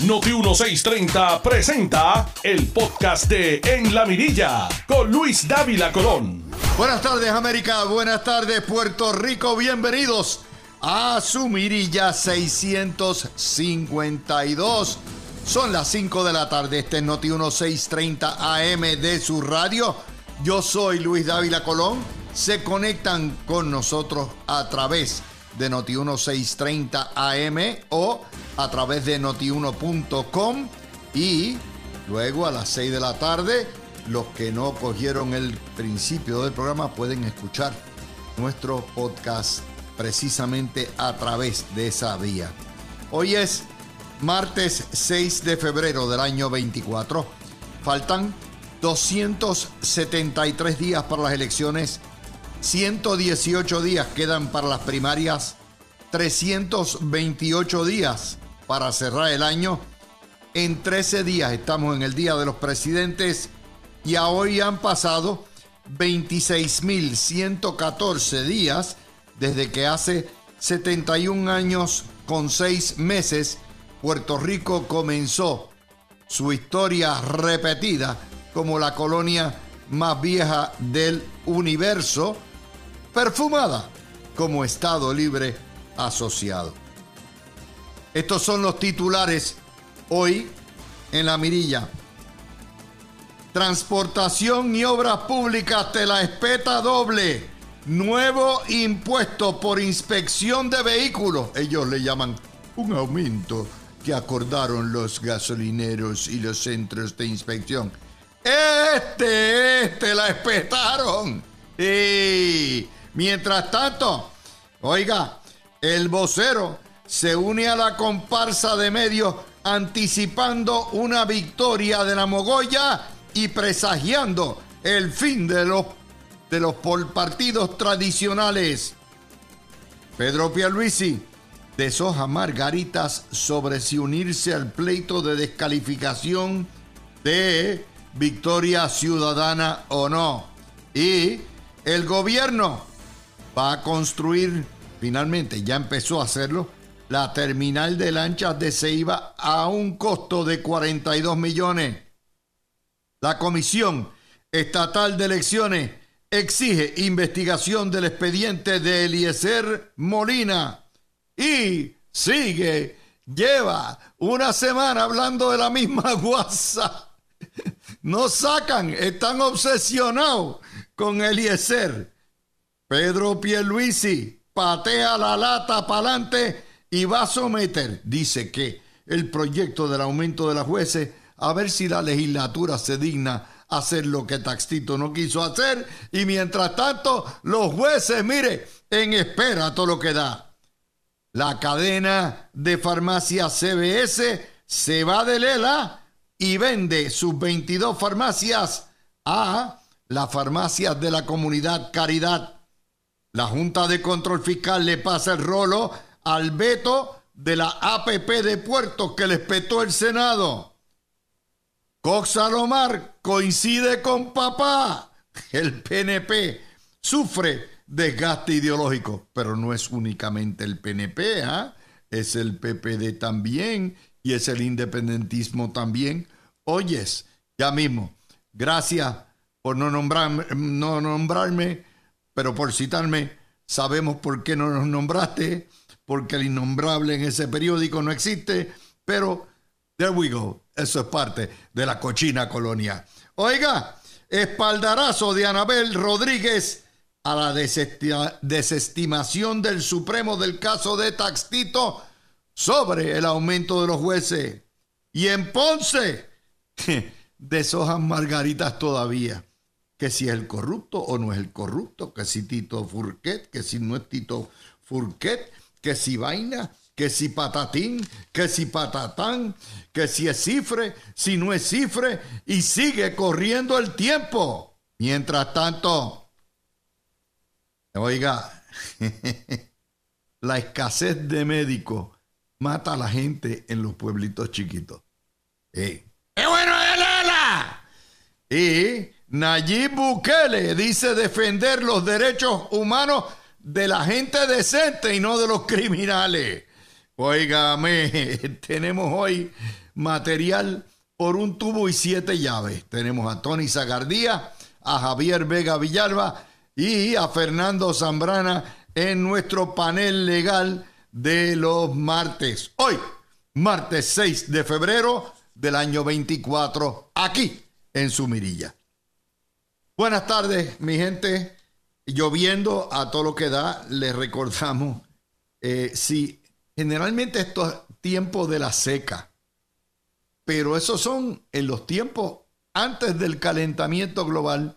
Noti 1630 presenta el podcast de En la Mirilla con Luis Dávila Colón. Buenas tardes América, buenas tardes Puerto Rico, bienvenidos a su Mirilla 652. Son las 5 de la tarde, este es Noti 1630 AM de su radio. Yo soy Luis Dávila Colón. Se conectan con nosotros a través de Noti 1630 AM o a través de notiuno.com y luego a las 6 de la tarde los que no cogieron el principio del programa pueden escuchar nuestro podcast precisamente a través de esa vía. Hoy es martes 6 de febrero del año 24. Faltan 273 días para las elecciones, 118 días quedan para las primarias, 328 días para cerrar el año. En 13 días estamos en el Día de los Presidentes y a hoy han pasado 26.114 días desde que hace 71 años con 6 meses Puerto Rico comenzó su historia repetida como la colonia más vieja del universo, perfumada como Estado Libre Asociado. Estos son los titulares hoy en la mirilla. Transportación y obras públicas te la espeta doble. Nuevo impuesto por inspección de vehículos. Ellos le llaman un aumento que acordaron los gasolineros y los centros de inspección. Este, este la espetaron. Y mientras tanto, oiga, el vocero se une a la comparsa de medios anticipando una victoria de la Mogoya y presagiando el fin de los, de los partidos tradicionales. Pedro Pierluisi deshoja margaritas sobre si unirse al pleito de descalificación de Victoria Ciudadana o no. Y el gobierno va a construir, finalmente ya empezó a hacerlo, la terminal de lanchas de Ceiba a un costo de 42 millones. La Comisión Estatal de Elecciones exige investigación del expediente de Eliezer Molina y sigue, lleva una semana hablando de la misma guasa no sacan, están obsesionados con Eliezer. Pedro Pierluisi patea la lata para adelante y va a someter, dice que, el proyecto del aumento de las jueces, a ver si la legislatura se digna hacer lo que Taxito no quiso hacer. Y mientras tanto, los jueces, mire, en espera todo lo que da. La cadena de farmacia CBS se va de lela y vende sus 22 farmacias a las farmacias de la comunidad Caridad. La Junta de Control Fiscal le pasa el rolo al veto de la APP de puertos que le petó el Senado. Cox Salomar coincide con papá. El PNP sufre desgaste ideológico, pero no es únicamente el PNP, ¿ah? es el PPD también y es el independentismo también. Oyes, ya mismo, gracias por no nombrarme, no nombrarme, pero por citarme, sabemos por qué no nos nombraste, porque el innombrable en ese periódico no existe, pero there we go, eso es parte de la cochina colonia. Oiga, espaldarazo de Anabel Rodríguez a la desestimación del Supremo del caso de Taxito sobre el aumento de los jueces. Y en Ponce, deshojan margaritas todavía. Que si es el corrupto o no es el corrupto, que si Tito Furquet, que si no es Tito Furquet, que si vaina, que si patatín, que si patatán, que si es cifre, si no es cifre, y sigue corriendo el tiempo. Mientras tanto, oiga, la escasez de médicos mata a la gente en los pueblitos chiquitos. ¡Qué bueno es Y Nayib Bukele dice defender los derechos humanos de la gente decente y no de los criminales. Óigame, tenemos hoy material por un tubo y siete llaves. Tenemos a Tony Zagardía, a Javier Vega Villalba y a Fernando Zambrana en nuestro panel legal de los martes. Hoy, martes 6 de febrero del año 24, aquí en su mirilla. Buenas tardes, mi gente. Lloviendo a todo lo que da, les recordamos, eh, si generalmente esto es tiempo de la seca, pero esos son en los tiempos antes del calentamiento global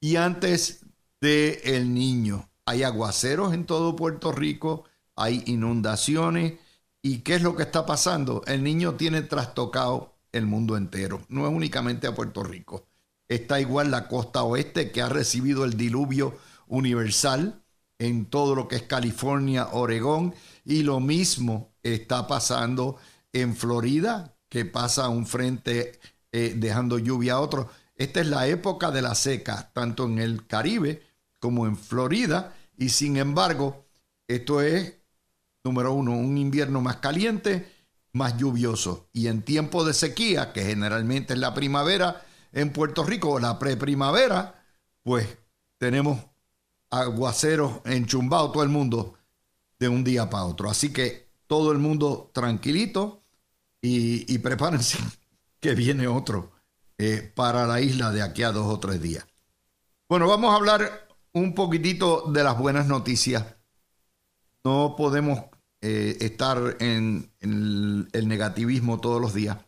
y antes del el niño. Hay aguaceros en todo Puerto Rico, hay inundaciones. ¿Y qué es lo que está pasando? El niño tiene trastocado el mundo entero, no es únicamente a Puerto Rico. Está igual la costa oeste que ha recibido el diluvio universal en todo lo que es California, Oregón, y lo mismo está pasando en Florida, que pasa un frente eh, dejando lluvia a otro. Esta es la época de la seca, tanto en el Caribe como en Florida, y sin embargo, esto es, número uno, un invierno más caliente, más lluvioso. Y en tiempo de sequía, que generalmente es la primavera en Puerto Rico, la preprimavera, pues tenemos aguaceros enchumbados todo el mundo de un día para otro. Así que todo el mundo tranquilito y, y prepárense que viene otro eh, para la isla de aquí a dos o tres días. Bueno, vamos a hablar un poquitito de las buenas noticias. No podemos eh, estar en, el, negativismo todos los días.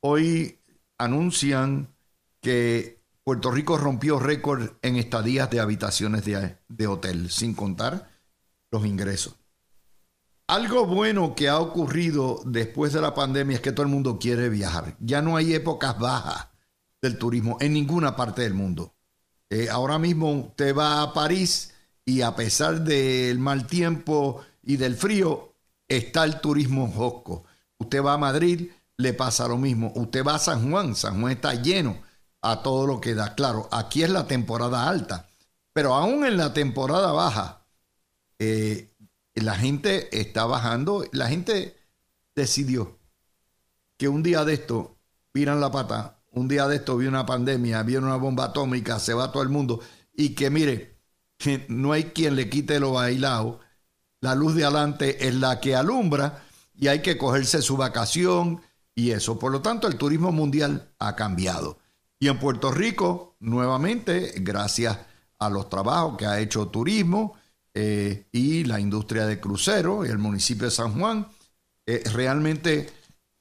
Hoy anuncian que Puerto Rico rompió récord en estadías de habitaciones de, de hotel, sin contar los ingresos. Algo bueno que ha ocurrido después de la pandemia es que todo el mundo quiere viajar. Ya no hay épocas bajas del turismo en ninguna parte del mundo. Eh, ahora mismo usted va a París y a pesar del mal tiempo y del frío, está el turismo josco. Usted va a Madrid, le pasa lo mismo. Usted va a San Juan, San Juan está lleno a todo lo que da. Claro, aquí es la temporada alta, pero aún en la temporada baja, eh, la gente está bajando, la gente decidió que un día de esto viran la pata, un día de esto viene una pandemia, viene una bomba atómica, se va todo el mundo y que mire, no hay quien le quite lo bailado, la luz de adelante es la que alumbra y hay que cogerse su vacación y eso. Por lo tanto, el turismo mundial ha cambiado. Y en Puerto Rico, nuevamente, gracias a los trabajos que ha hecho turismo, eh, y la industria de crucero y el municipio de San Juan, eh, realmente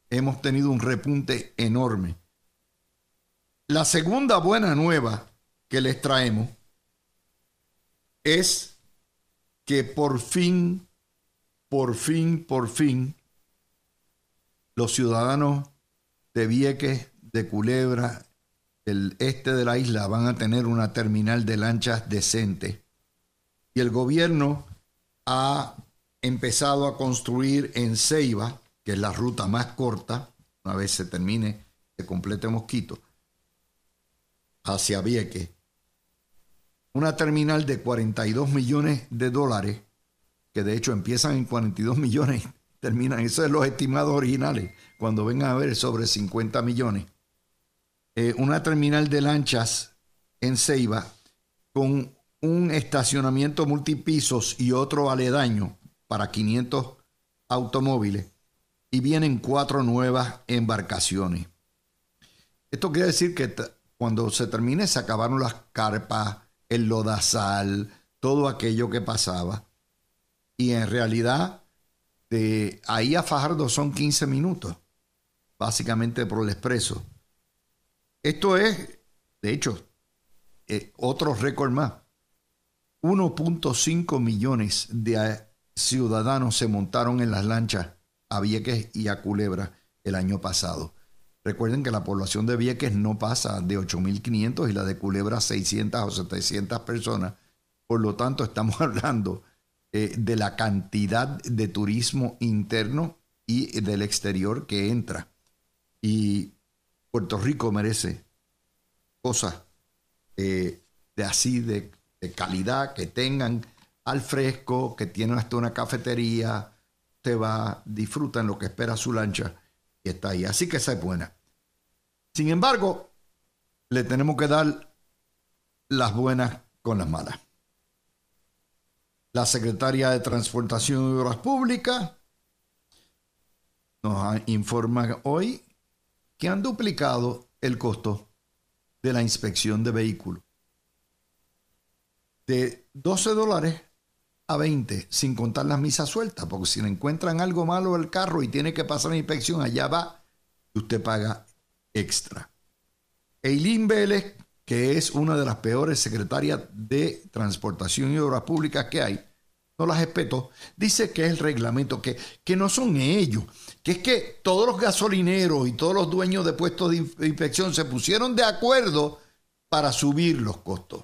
hemos tenido un repunte enorme. La segunda buena nueva que les traemos es que por fin, por fin, por fin, los ciudadanos de Vieques, de Culebra, del este de la isla van a tener una terminal de lanchas decente y el gobierno ha empezado a construir en Ceiba, que es la ruta más corta, una vez se termine, se complete Mosquito, hacia Vieques, una terminal de 42 millones de dólares, que de hecho empiezan en 42 millones, terminan, esos son los estimados originales, cuando vengan a ver sobre 50 millones. Eh, una terminal de lanchas en Ceiba con un estacionamiento multipisos y otro aledaño para 500 automóviles y vienen cuatro nuevas embarcaciones. Esto quiere decir que cuando se termine se acabaron las carpas, el lodazal, todo aquello que pasaba. Y en realidad, de ahí a Fajardo son 15 minutos, básicamente por el expreso. Esto es, de hecho, eh, otro récord más. 1.5 millones de ciudadanos se montaron en las lanchas a Vieques y a Culebra el año pasado. Recuerden que la población de Vieques no pasa de 8.500 y la de Culebra 600 o 700 personas. Por lo tanto, estamos hablando eh, de la cantidad de turismo interno y del exterior que entra. Y Puerto Rico merece cosas eh, de así, de calidad, que tengan al fresco, que tienen hasta una cafetería, te va, disfruta en lo que espera su lancha y está ahí. Así que esa es buena. Sin embargo, le tenemos que dar las buenas con las malas. La secretaria de Transportación y Obras Públicas nos informa hoy que han duplicado el costo de la inspección de vehículos. De 12 dólares a 20, sin contar las misas sueltas, porque si le encuentran algo malo al carro y tiene que pasar la inspección, allá va y usted paga extra. Eileen Vélez, que es una de las peores secretarias de Transportación y Obras Públicas que hay, no las respeto, dice que es el reglamento, que, que no son ellos, que es que todos los gasolineros y todos los dueños de puestos de inspección se pusieron de acuerdo para subir los costos.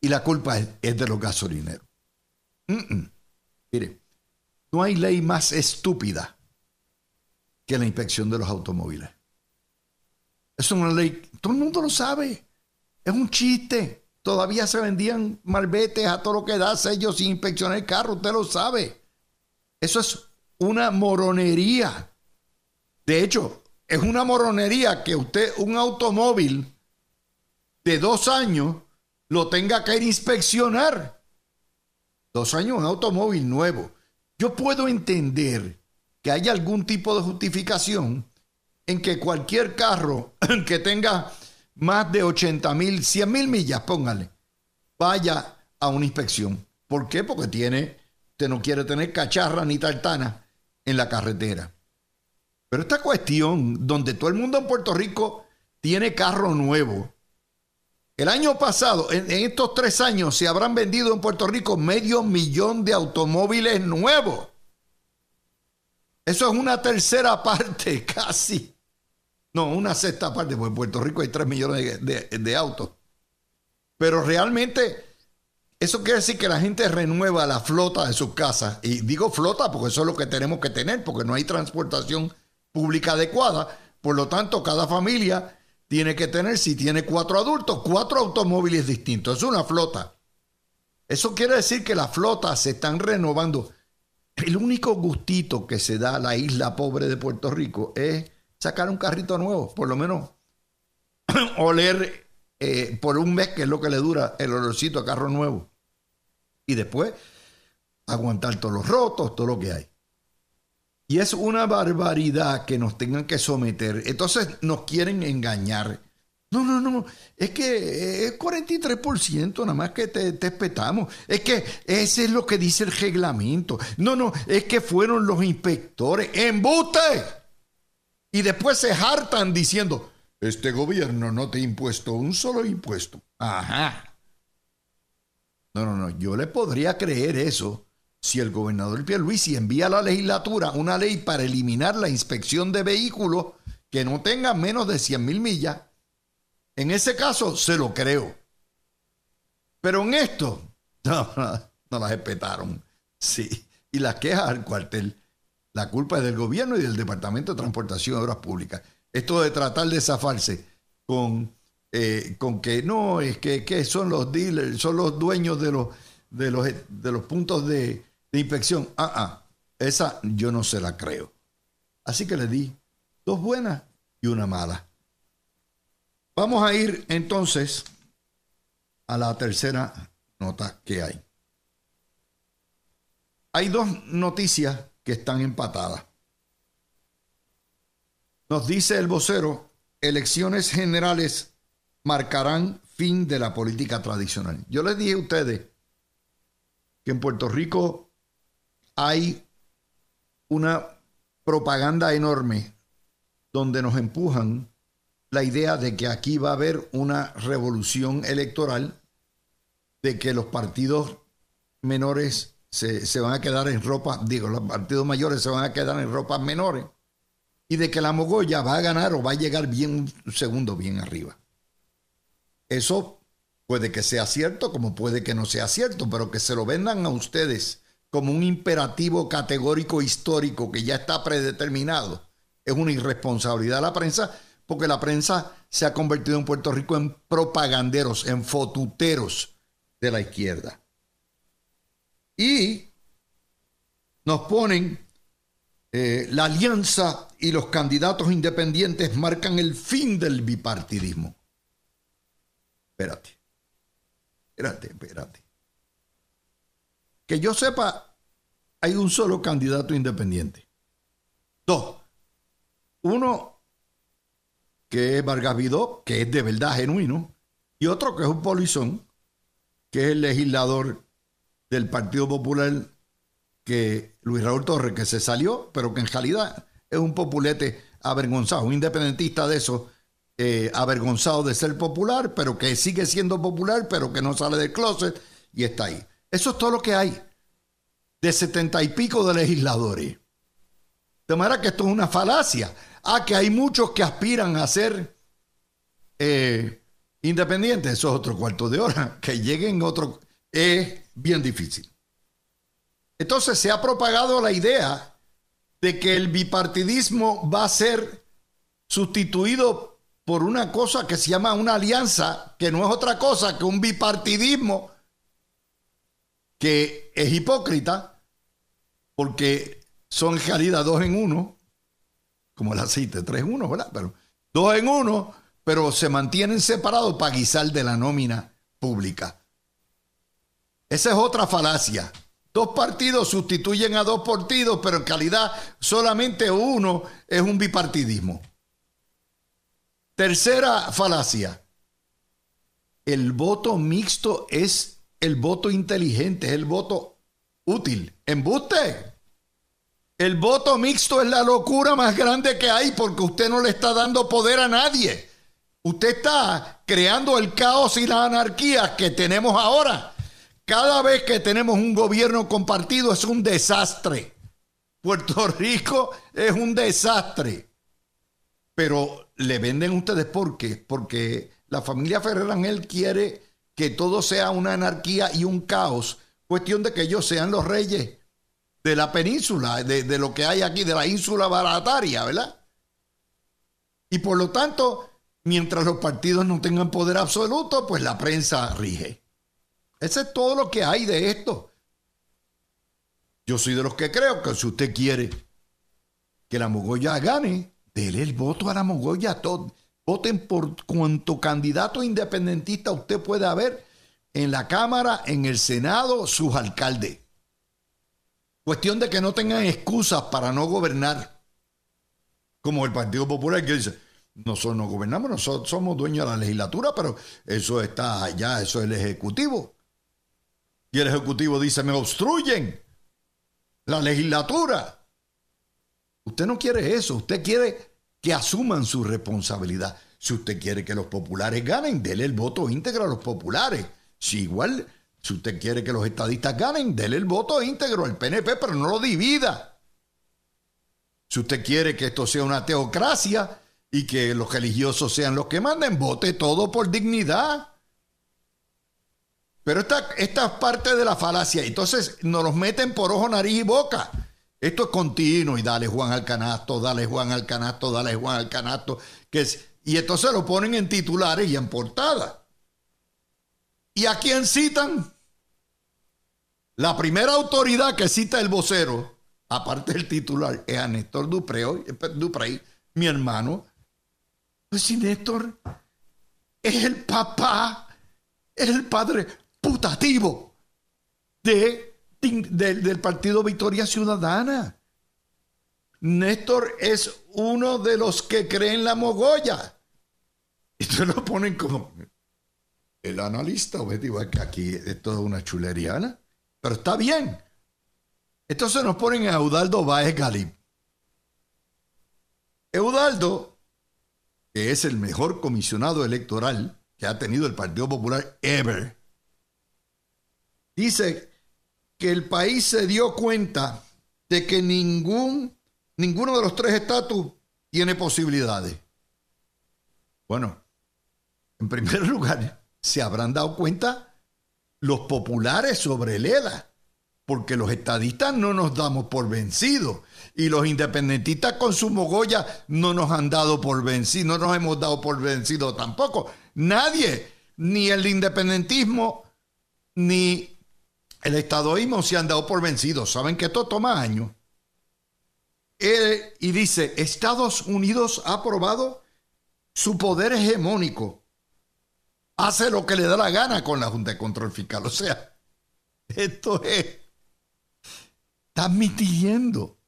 Y la culpa es, de los gasolineros. Mire, no hay ley más estúpida que la inspección de los automóviles. Es una ley, todo el mundo lo sabe, es un chiste. Todavía se vendían malbetes a todo lo que da sellos sin inspeccionar el carro, usted lo sabe. Eso es una moronería. De hecho, es una moronería que usted, un automóvil de dos años, lo tenga que inspeccionar. Dos años, un automóvil nuevo. Yo puedo entender que haya algún tipo de justificación en que cualquier carro que tenga más de 80 mil, 100 mil millas, póngale, vaya a una inspección. ¿Por qué? Porque tiene, usted no quiere tener cacharra ni tartana en la carretera. Pero esta cuestión donde todo el mundo en Puerto Rico tiene carro nuevo. El año pasado, en, estos tres años, se habrán vendido en Puerto Rico medio millón de automóviles nuevos. Eso es una tercera parte, casi. No, una sexta parte, porque en Puerto Rico hay tres millones de, de autos. Pero realmente eso quiere decir que la gente renueva la flota de sus casas. Y digo flota porque eso es lo que tenemos que tener, porque no hay transportación pública adecuada. Por lo tanto, cada familia tiene que tener, si tiene cuatro adultos, cuatro automóviles distintos. Es una flota. Eso quiere decir que las flotas se están renovando. El único gustito que se da a la isla pobre de Puerto Rico es sacar un carrito nuevo, por lo menos oler eh, por un mes, que es lo que le dura el olorcito a carro nuevo y después aguantar todos los rotos, todo lo que hay. Y es una barbaridad que nos tengan que someter. Entonces nos quieren engañar. No, no, no. Es que es 43% nada más que te, te espetamos. Es que ese es lo que dice el reglamento. No, no. Es que fueron los inspectores. ¡Embuste! Y después se hartan diciendo, este gobierno no te ha impuesto un solo impuesto. Ajá. No, no, no. Yo le podría creer eso si el gobernador Pierluisi envía a la legislatura una ley para eliminar la inspección de vehículos que no tengan menos de 100 mil millas. En ese caso, se lo creo. Pero en esto, no, no, las respetaron. Sí. Y las quejas al cuartel. La culpa es del gobierno y del Departamento de Transportación y Obras Públicas. Esto de tratar de zafarse con eh, con que no, es que, son los dealers, son los dueños de los, de los, de los puntos de, inspección. Ah, ah, esa yo no se la creo. Así que le di dos buenas y una mala. Vamos a ir entonces a la tercera nota que hay. Hay dos noticias que están empatadas. Nos dice el vocero, elecciones generales marcarán fin de la política tradicional. Yo les dije a ustedes que en Puerto Rico hay una propaganda enorme donde nos empujan la idea de que aquí va a haber una revolución electoral, de que los partidos menores se, se van a quedar en ropa, digo, los partidos mayores se van a quedar en ropas menores, y de que la Mogoya va a ganar o va a llegar bien un segundo bien arriba. Eso puede que sea cierto, como puede que no sea cierto, pero que se lo vendan a ustedes como un imperativo categórico histórico que ya está predeterminado, es una irresponsabilidad de la prensa, porque la prensa se ha convertido en Puerto Rico en propaganderos, en fotuteros de la izquierda. Y nos ponen eh, la alianza y los candidatos independientes marcan el fin del bipartidismo. Espérate, espérate, espérate. Que yo sepa, hay un solo candidato independiente. Dos. Uno que es Vargas Vidó, que es de verdad genuino, y otro que es un polizón, que es el legislador del Partido Popular, que Luis Raúl Torres, que se salió, pero que en realidad es un populete avergonzado, un independentista de eso, eh, avergonzado de ser popular, pero que sigue siendo popular, pero que no sale del closet y está ahí. Eso es todo lo que hay de setenta y pico de legisladores. De manera que esto es una falacia. Ah, que hay muchos que aspiran a ser eh, independientes. Eso es otro cuarto de hora. Que lleguen otro. Es bien difícil. Entonces se ha propagado la idea de que el bipartidismo va a ser sustituido por una cosa que se llama una alianza, que no es otra cosa que un bipartidismo que es hipócrita, porque son en realidad dos en uno, como el aceite, tres en uno, ¿verdad? Pero dos en uno, pero se mantienen separados para guisar de la nómina pública. Esa es otra falacia. Dos partidos sustituyen a dos partidos, pero en calidad solamente uno es un bipartidismo. Tercera falacia. El voto mixto es el voto inteligente, es el voto útil. Embuste. El voto mixto es la locura más grande que hay porque usted no le está dando poder a nadie. Usted está creando el caos y la anarquía que tenemos ahora. Cada vez que tenemos un gobierno compartido es un desastre. Puerto Rico es un desastre. Pero le venden ustedes por qué? Porque la familia Ferrer Ángel quiere que todo sea una anarquía y un caos. Cuestión de que ellos sean los reyes de la península, de, lo que hay aquí, de la ínsula barataria, ¿verdad? Y por lo tanto, mientras los partidos no tengan poder absoluto, pues la prensa rige. Ese es todo lo que hay de esto. Yo soy de los que creo que si usted quiere que la Mogoya gane, déle el voto a la Mogoya. Voten por cuanto candidato independentista usted puede haber en la Cámara, en el Senado, sus alcaldes. Cuestión de que no tengan excusas para no gobernar. Como el Partido Popular que dice, nosotros no gobernamos, nosotros somos dueños de la legislatura, pero eso está allá, eso es el Ejecutivo. Y el Ejecutivo dice, me obstruyen la legislatura. Usted no quiere eso, usted quiere que asuman su responsabilidad. Si usted quiere que los populares ganen, dele el voto íntegro a los populares. Si igual si usted quiere que los estadistas ganen, déle el voto íntegro al PNP, pero no lo divida. Si usted quiere que esto sea una teocracia y que los religiosos sean los que manden, vote todo por dignidad. Pero esta, esta es parte de la falacia. Entonces nos los meten por ojo, nariz y boca. Esto es continuo y dale Juan al canasto, dale Juan al canasto, dale Juan al canasto. Que es, y entonces lo ponen en titulares y en portada. ¿Y a quién citan? La primera autoridad que cita el vocero, aparte del titular, es a Néstor Duprey, mi hermano. Pues si Néstor es el papá, es el padre putativo de, del Partido Victoria Ciudadana. Néstor es uno de los que creen la mogolla. Y se lo ponen como el analista objetivo. Aquí es toda una chuleriana. Pero está bien. Entonces nos ponen a Eudaldo Báez Galip. Eudaldo, que es el mejor comisionado electoral que ha tenido el Partido Popular ever, dice que el país se dio cuenta de que ningún, ninguno de los tres estatus tiene posibilidades. Bueno, en primer lugar, se habrán dado cuenta los populares sobre el ELA, porque los estadistas no nos damos por vencidos y los independentistas con su mogolla no nos han dado por vencidos, no nos hemos dado por vencidos tampoco. Nadie, ni el independentismo, ni el estadoísmo se han dado por vencido. Saben que esto toma años. y dice, Estados Unidos ha probado su poder hegemónico. Hace lo que le da la gana con la Junta de Control Fiscal. O sea, esto es... Está admitiendo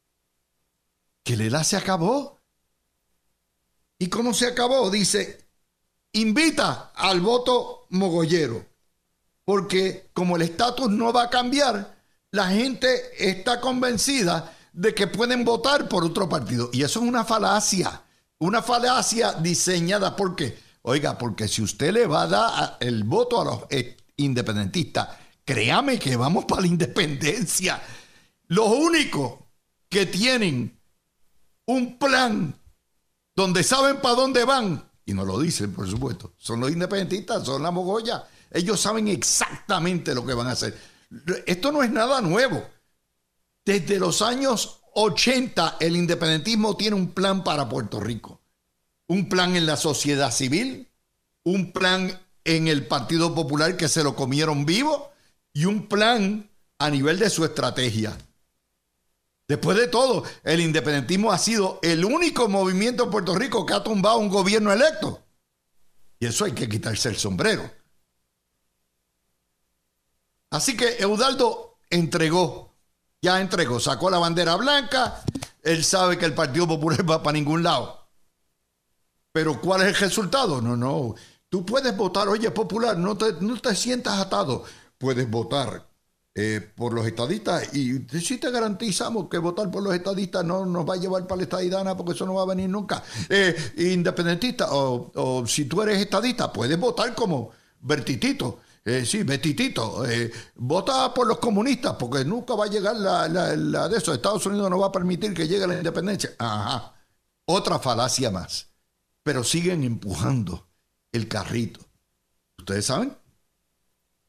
que la edad se acabó. ¿Y cómo se acabó? Dice, invita al voto mogollero porque como el estatus no va a cambiar, la gente está convencida de que pueden votar por otro partido. Y eso es una falacia, una falacia diseñada porque, oiga, porque si usted le va a dar el voto a los independentistas, créame que vamos para la independencia. Los únicos que tienen un plan donde saben para dónde van, y no lo dicen, por supuesto, son los independentistas, son la mogolla ellos saben exactamente lo que van a hacer. Esto no es nada nuevo. Desde los años 80 el independentismo tiene un plan para Puerto Rico. Un plan en la sociedad civil, un plan en el Partido Popular que se lo comieron vivo y un plan a nivel de su estrategia. Después de todo, el independentismo ha sido el único movimiento en Puerto Rico que ha tumbado un gobierno electo. Y eso hay que quitarse el sombrero. Así que Eudaldo entregó, ya entregó, sacó la bandera blanca, él sabe que el Partido Popular va para ningún lado. Pero ¿cuál es el resultado? No, no, tú puedes votar, oye, popular, no te, no te sientas atado, puedes votar eh, por los estadistas y si te garantizamos que votar por los estadistas no nos va a llevar para la estadidana porque eso no va a venir nunca. Eh, independentista o, o, si tú eres estadista, puedes votar como Bertitito eh, sí, Betitito, eh, vota por los comunistas porque nunca va a llegar la, de eso. Estados Unidos no va a permitir que llegue la independencia. Ajá, otra falacia más. Pero siguen empujando el carrito. Ustedes saben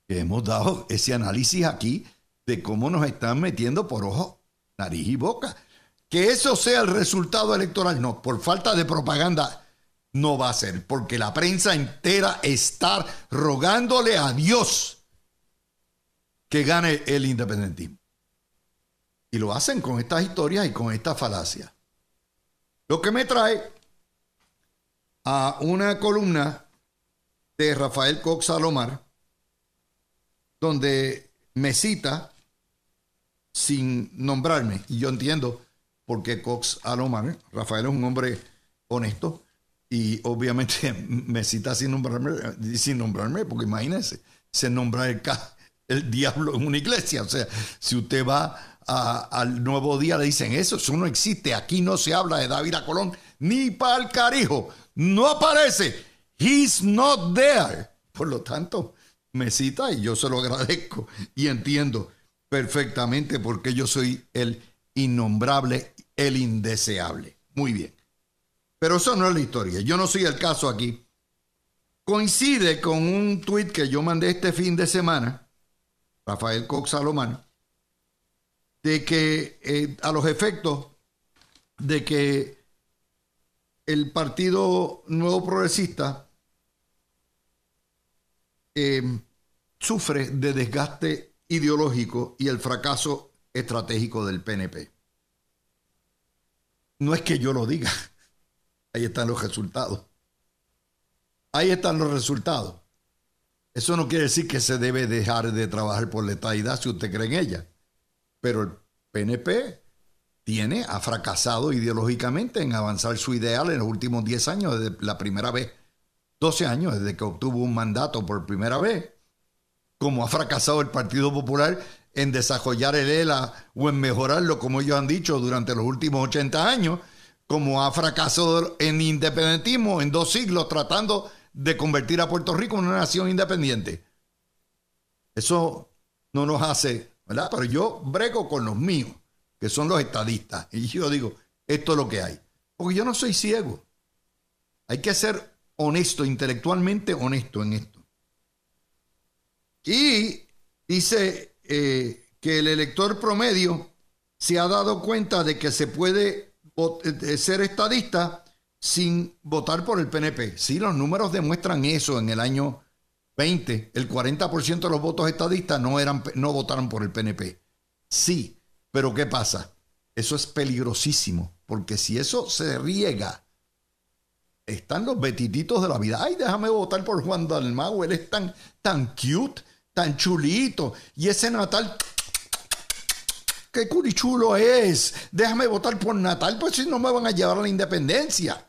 que hemos dado ese análisis aquí de cómo nos están metiendo por ojo, nariz y boca. Que eso sea el resultado electoral, no, por falta de propaganda no va a ser, porque la prensa entera está rogándole a Dios que gane el independentismo. Y lo hacen con estas historias y con esta falacia. Lo que me trae a una columna de Rafael Cox Salomar, donde me cita sin nombrarme, y yo entiendo por qué Cox Alomar, Rafael es un hombre honesto, y obviamente me cita sin nombrarme, sin nombrarme porque imagínense, se nombra el, el diablo en una iglesia. O sea, si usted va al nuevo día, le dicen eso, eso no existe. Aquí no se habla de David a Colón, ni para el carijo. No aparece. He's not there. Por lo tanto, me cita y yo se lo agradezco y entiendo perfectamente porque yo soy el innombrable, el indeseable. Muy bien. Pero eso no es la historia. Yo no soy el caso aquí. Coincide con un tuit que yo mandé este fin de semana, Rafael Cox Salomán, de que eh, a los efectos de que el Partido Nuevo Progresista em, sufre de desgaste ideológico y el fracaso estratégico del PNP. No es que yo lo diga, Ahí están los resultados. Ahí están los resultados. Eso no quiere decir que se debe dejar de trabajar por la estadidad si usted cree en ella. Pero el PNP tiene, ha fracasado ideológicamente en avanzar su ideal en los últimos 10 años, desde la primera vez, 12 años desde que obtuvo un mandato por primera vez, como ha fracasado el Partido Popular en desarrollar el ELA o en mejorarlo, como ellos han dicho, durante los últimos 80 años, como ha fracasado en independentismo en dos siglos tratando de convertir a Puerto Rico en una nación independiente. Eso no nos hace, ¿verdad? Pero yo brego con los míos, que son los estadistas, y yo digo, esto es lo que hay. Porque yo no soy ciego. Hay que ser honesto, intelectualmente honesto en esto. Y dice eh, que el elector promedio se ha dado cuenta de que se puede ser estadista sin votar por el PNP. Sí, los números demuestran eso en el año 20, el 40% de los votos estadistas no, eran, no votaron por el PNP. Sí, pero ¿qué pasa? Eso es peligrosísimo, porque si eso se riega, están los betititos de la vida. Ay, déjame votar por Juan Dalmau, él es tan, tan cute, tan chulito, y ese Natal qué curichulo es. Déjame votar por Natal, pues si no me van a llevar a la independencia.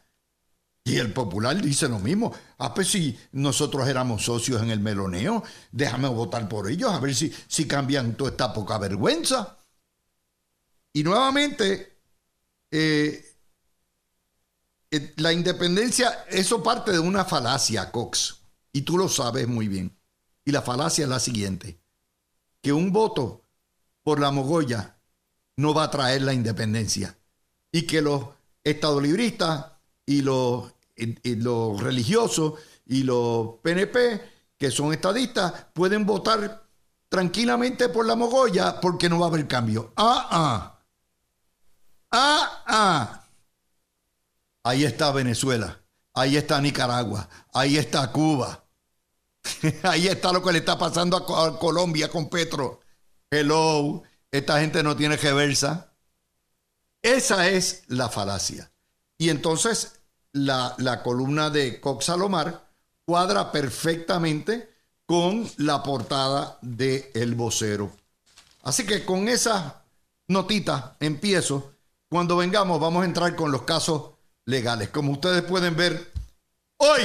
Y el popular dice lo mismo. Ah, pues si nosotros éramos socios en el meloneo, déjame votar por ellos, a ver si, si cambian toda esta poca vergüenza. Y nuevamente, eh, eh, la independencia, eso parte de una falacia, Cox. Y tú lo sabes muy bien. Y la falacia es la siguiente. Que un voto por la mogolla no va a traer la independencia. Y que los estadolibristas y los y, los religiosos y los PNP, que son estadistas, pueden votar tranquilamente por la mogolla porque no va a haber cambio. Ah, ah. Ah, ah. Ahí está Venezuela. Ahí está Nicaragua. Ahí está Cuba. Ahí está lo que le está pasando a, Colombia con Petro. Hello. Esta gente no tiene reversa. Esa es la falacia. Y entonces la, columna de Cox Salomar cuadra perfectamente con la portada de El Vocero. Así que con esa notita empiezo. Cuando vengamos vamos a entrar con los casos legales. Como ustedes pueden ver, hoy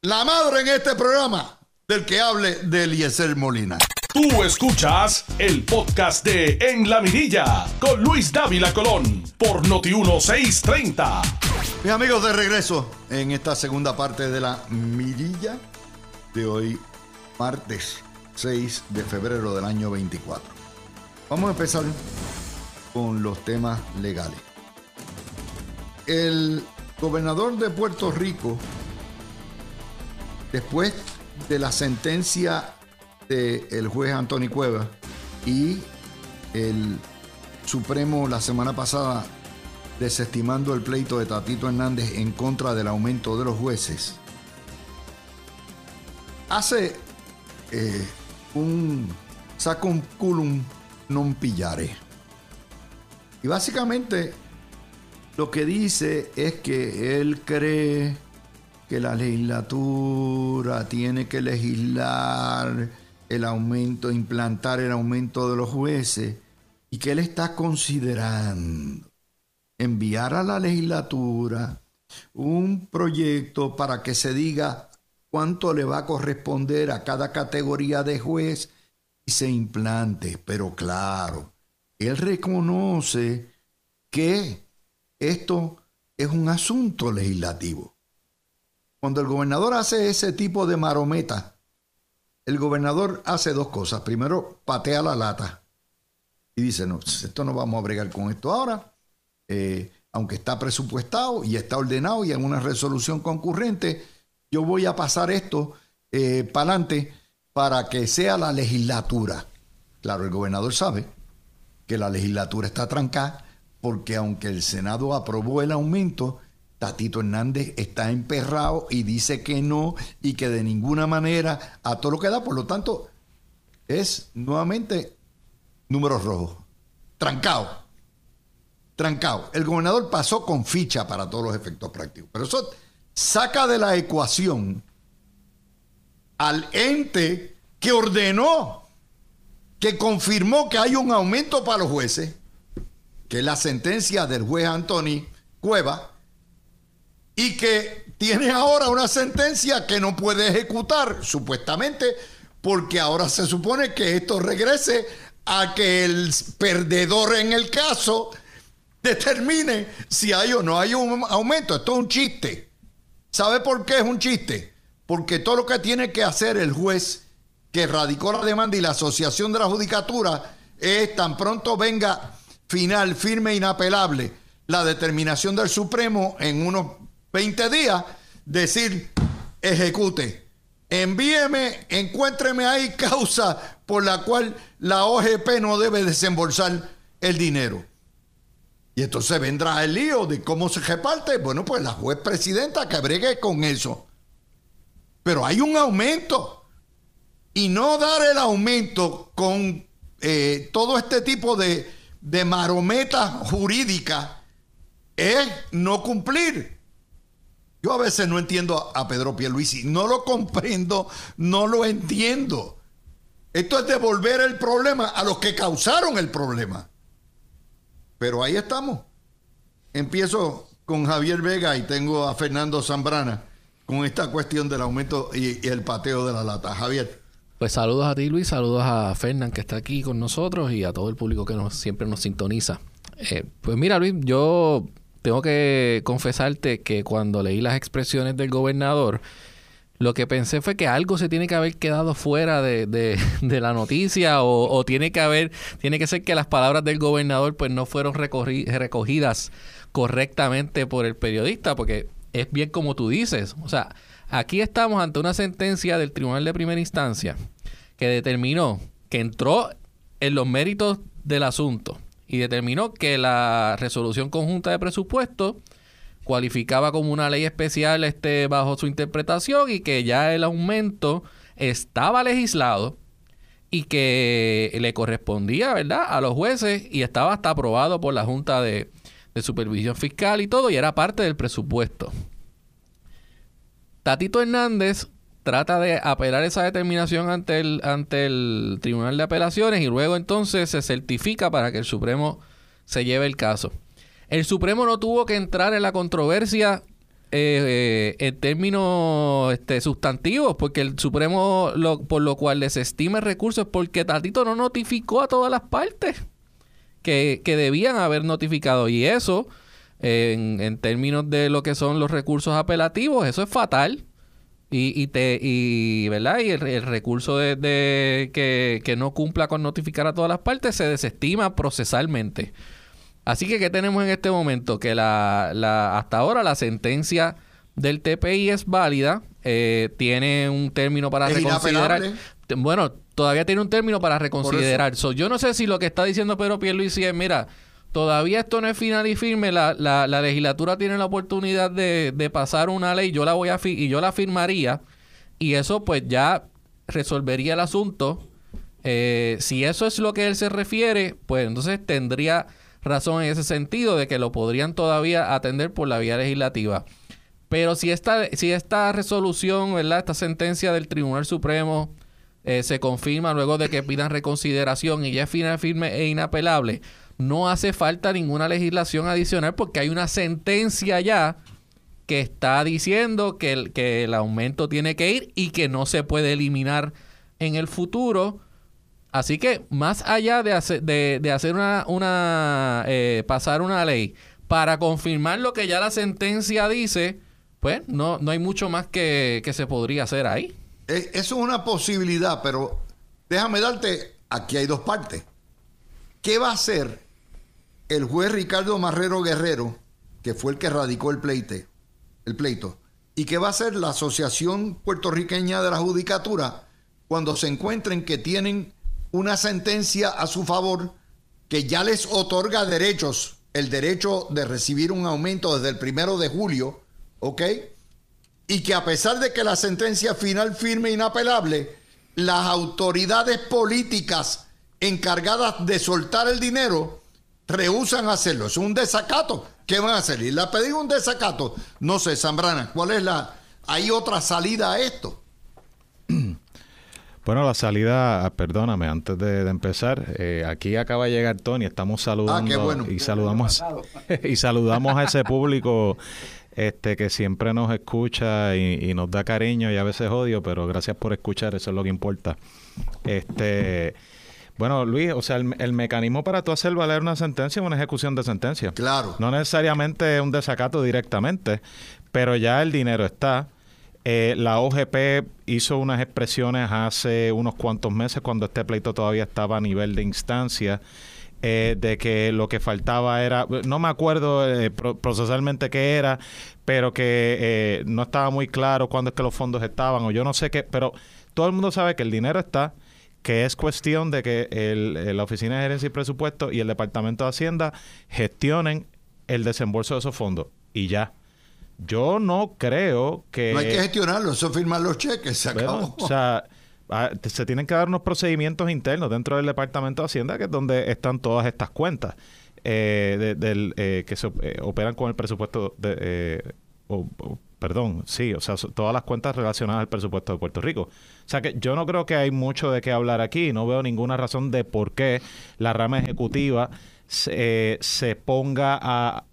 la madre en este programa del que hable de Eliezer Molina. Tú escuchas el podcast de En la Mirilla con Luis Dávila Colón por Noti 1630. Mis amigos, de regreso en esta segunda parte de la Mirilla de hoy, martes 6 de febrero del año 24. Vamos a empezar con los temas legales. El gobernador de Puerto Rico, después de la sentencia el juez Antonio Cueva y el Supremo la semana pasada desestimando el pleito de Tatito Hernández en contra del aumento de los jueces, hace eh, un un culum non pillare. Y básicamente lo que dice es que él cree que la legislatura tiene que legislar el aumento, implantar el aumento de los jueces y que él está considerando enviar a la legislatura un proyecto para que se diga cuánto le va a corresponder a cada categoría de juez y se implante. Pero claro, él reconoce que esto es un asunto legislativo. Cuando el gobernador hace ese tipo de marometa, el gobernador hace dos cosas. Primero, patea la lata y dice, no, esto no vamos a bregar con esto ahora, eh, aunque está presupuestado y está ordenado y en una resolución concurrente, yo voy a pasar esto eh, para adelante para que sea la legislatura. Claro, el gobernador sabe que la legislatura está trancada porque aunque el Senado aprobó el aumento, Tatito Hernández está emperrado y dice que no y que de ninguna manera a todo lo que da, por lo tanto, es nuevamente números rojos. Trancado. Trancado. El gobernador pasó con ficha para todos los efectos prácticos. Pero eso saca de la ecuación al ente que ordenó, que confirmó que hay un aumento para los jueces, que la sentencia del juez Anthony Cueva, y que tiene ahora una sentencia que no puede ejecutar, supuestamente, porque ahora se supone que esto regrese a que el perdedor en el caso determine si hay o no hay un aumento. Esto es un chiste. ¿Sabe por qué es un chiste? Porque todo lo que tiene que hacer el juez que radicó la demanda y la asociación de la judicatura es tan pronto venga final, firme, inapelable, la determinación del Supremo en unos 20 días, decir, ejecute. Envíeme, encuéntreme ahí causa por la cual la OGP no debe desembolsar el dinero. Y entonces vendrá el lío de cómo se reparte. Bueno, pues la juez presidenta que bregue con eso. Pero hay un aumento. Y no dar el aumento con eh, todo este tipo de, de marometa jurídica es no cumplir. Yo a veces no entiendo a Pedro Pierluisi, no lo comprendo, no lo entiendo. Esto es devolver el problema a los que causaron el problema. Pero ahí estamos. Empiezo con Javier Vega y tengo a Fernando Zambrana con esta cuestión del aumento y, el pateo de la lata. Javier. Pues saludos a ti Luis, saludos a Fernán que está aquí con nosotros y a todo el público que nos, siempre nos sintoniza. Eh, pues mira Luis, yo tengo que confesarte que cuando leí las expresiones del gobernador, lo que pensé fue que algo se tiene que haber quedado fuera de, de, la noticia o, o, tiene que haber, tiene que ser que las palabras del gobernador pues no fueron recogidas correctamente por el periodista, porque es bien como tú dices. O sea, aquí estamos ante una sentencia del Tribunal de Primera Instancia que determinó que entró en los méritos del asunto y determinó que la resolución conjunta de presupuesto cualificaba como una ley especial este bajo su interpretación y que ya el aumento estaba legislado y que le correspondía, ¿verdad?, a los jueces y estaba hasta aprobado por la Junta de, de Supervisión Fiscal y todo y era parte del presupuesto. Tatito Hernández trata de apelar esa determinación ante el, ante el Tribunal de Apelaciones y luego entonces se certifica para que el Supremo se lleve el caso. El Supremo no tuvo que entrar en la controversia eh, eh, en términos este, sustantivos, porque el Supremo, por lo cual desestima el recurso, es porque Tatito no notificó a todas las partes que, debían haber notificado. Y eso, en, en, términos de lo que son los recursos apelativos, eso es fatal. Y, y, te, y, ¿verdad? y el, recurso de, que, que no cumpla con notificar a todas las partes se desestima procesalmente. Así que, ¿qué tenemos en este momento? Que la, la, hasta ahora la sentencia del TPI es válida, eh, tiene un término para reconsiderar. Bueno, todavía tiene un término para reconsiderar. yo no sé si lo que está diciendo Pedro Pierluisi es, mira, todavía esto no es final y firme, la, la, la legislatura tiene la oportunidad de, de, pasar una ley, yo la voy a y yo la firmaría, y eso pues ya resolvería el asunto. Eh, si eso es lo que él se refiere, pues entonces tendría razón en ese sentido de que lo podrían todavía atender por la vía legislativa. Pero si esta, si esta resolución, ¿verdad? Esta sentencia del Tribunal Supremo eh, se confirma luego de que pidan reconsideración y ya es final, firme e inapelable, no hace falta ninguna legislación adicional porque hay una sentencia ya que está diciendo que el, que el aumento tiene que ir y que no se puede eliminar en el futuro Así que más allá de hacer, de, hacer una, una eh, pasar una ley para confirmar lo que ya la sentencia dice, pues no, no hay mucho más que, que se podría hacer ahí. Eso es una posibilidad, pero déjame darte, aquí hay dos partes. ¿Qué va a hacer el juez Ricardo Marrero Guerrero, que fue el que radicó el pleito, el pleito, y qué va a hacer la Asociación Puertorriqueña de la Judicatura cuando se encuentren que tienen una sentencia a su favor que ya les otorga derechos, el derecho de recibir un aumento desde el primero de julio, ¿ok? Y que a pesar de que la sentencia final firme e inapelable, las autoridades políticas encargadas de soltar el dinero rehusan hacerlo. Es un desacato. ¿Qué van a hacer? Y le ha pedido un desacato. No sé, Zambrana, ¿cuál es la... ¿Hay otra salida a esto? Bueno, la salida, ah, perdóname, antes de, empezar, eh, aquí acaba de llegar Tony, estamos saludando ah, y saludamos y saludamos a ese público este que siempre nos escucha y, nos da cariño y a veces odio, pero gracias por escuchar, eso es lo que importa. Este, bueno, Luis, o sea, el, el mecanismo para tú hacer valer una sentencia es una ejecución de sentencia. Claro. No necesariamente un desacato directamente, pero ya el dinero está eh, la OGP hizo unas expresiones hace unos cuantos meses cuando este pleito todavía estaba a nivel de instancia. Eh, de que lo que faltaba era, no me acuerdo eh, procesalmente qué era, pero que no estaba muy claro cuándo es que los fondos estaban, o yo no sé qué, pero todo el mundo sabe que el dinero está, que es cuestión de que el, la Oficina de Gerencia y Presupuesto y el Departamento de Hacienda gestionen el desembolso de esos fondos y ya. Yo no creo que... No hay que gestionarlo, eso firmar los cheques, se acabó. o sea, ah, se tienen que dar unos procedimientos internos dentro del Departamento de Hacienda, que es donde están todas estas cuentas eh, del, eh, que se eh, operan con el presupuesto de... perdón, sí, o sea, todas las cuentas relacionadas al presupuesto de Puerto Rico. O sea que yo no creo que hay mucho de qué hablar aquí, no veo ninguna razón de por qué la rama ejecutiva se, se ponga a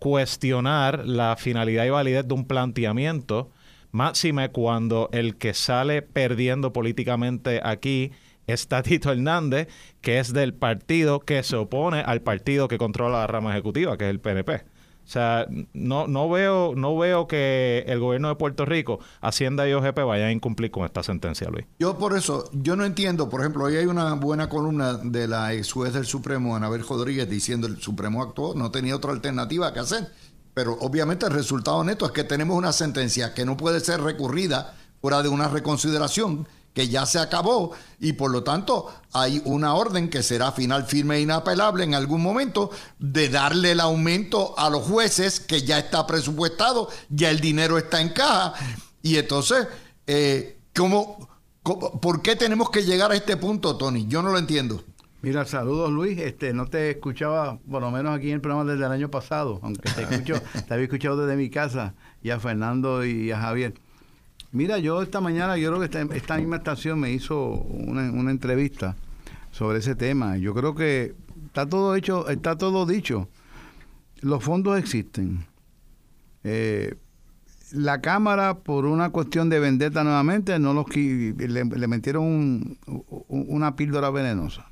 cuestionar la finalidad y validez de un planteamiento, máxime cuando el que sale perdiendo políticamente aquí es Tatito Hernández, que es del partido que se opone al partido que controla la rama ejecutiva, que es el PNP. O sea, no, no, veo, no veo que el gobierno de Puerto Rico, Hacienda y OGP vayan a incumplir con esta sentencia, Luis. Yo por eso, yo no entiendo, por ejemplo, hoy hay una buena columna de la ex juez del Supremo, Anabel Rodríguez, diciendo el Supremo actuó, no tenía otra alternativa que hacer. Pero obviamente el resultado neto es que tenemos una sentencia que no puede ser recurrida fuera de una reconsideración que ya se acabó y por lo tanto hay una orden que será final firme e inapelable en algún momento de darle el aumento a los jueces que ya está presupuestado, ya el dinero está en caja y entonces, eh, ¿cómo, por qué tenemos que llegar a este punto, Tony? Yo no lo entiendo. Mira, saludos Luis, este no te escuchaba por lo menos aquí en el programa desde el año pasado, aunque te escucho, te había escuchado desde mi casa y a Fernando y a Javier. Mira, yo esta mañana, yo creo que esta, misma estación me hizo una, entrevista sobre ese tema. Yo creo que está todo hecho, está todo dicho. Los fondos existen. Eh, la Cámara, por una cuestión de vendetta nuevamente, no los le, le metieron una píldora venenosa.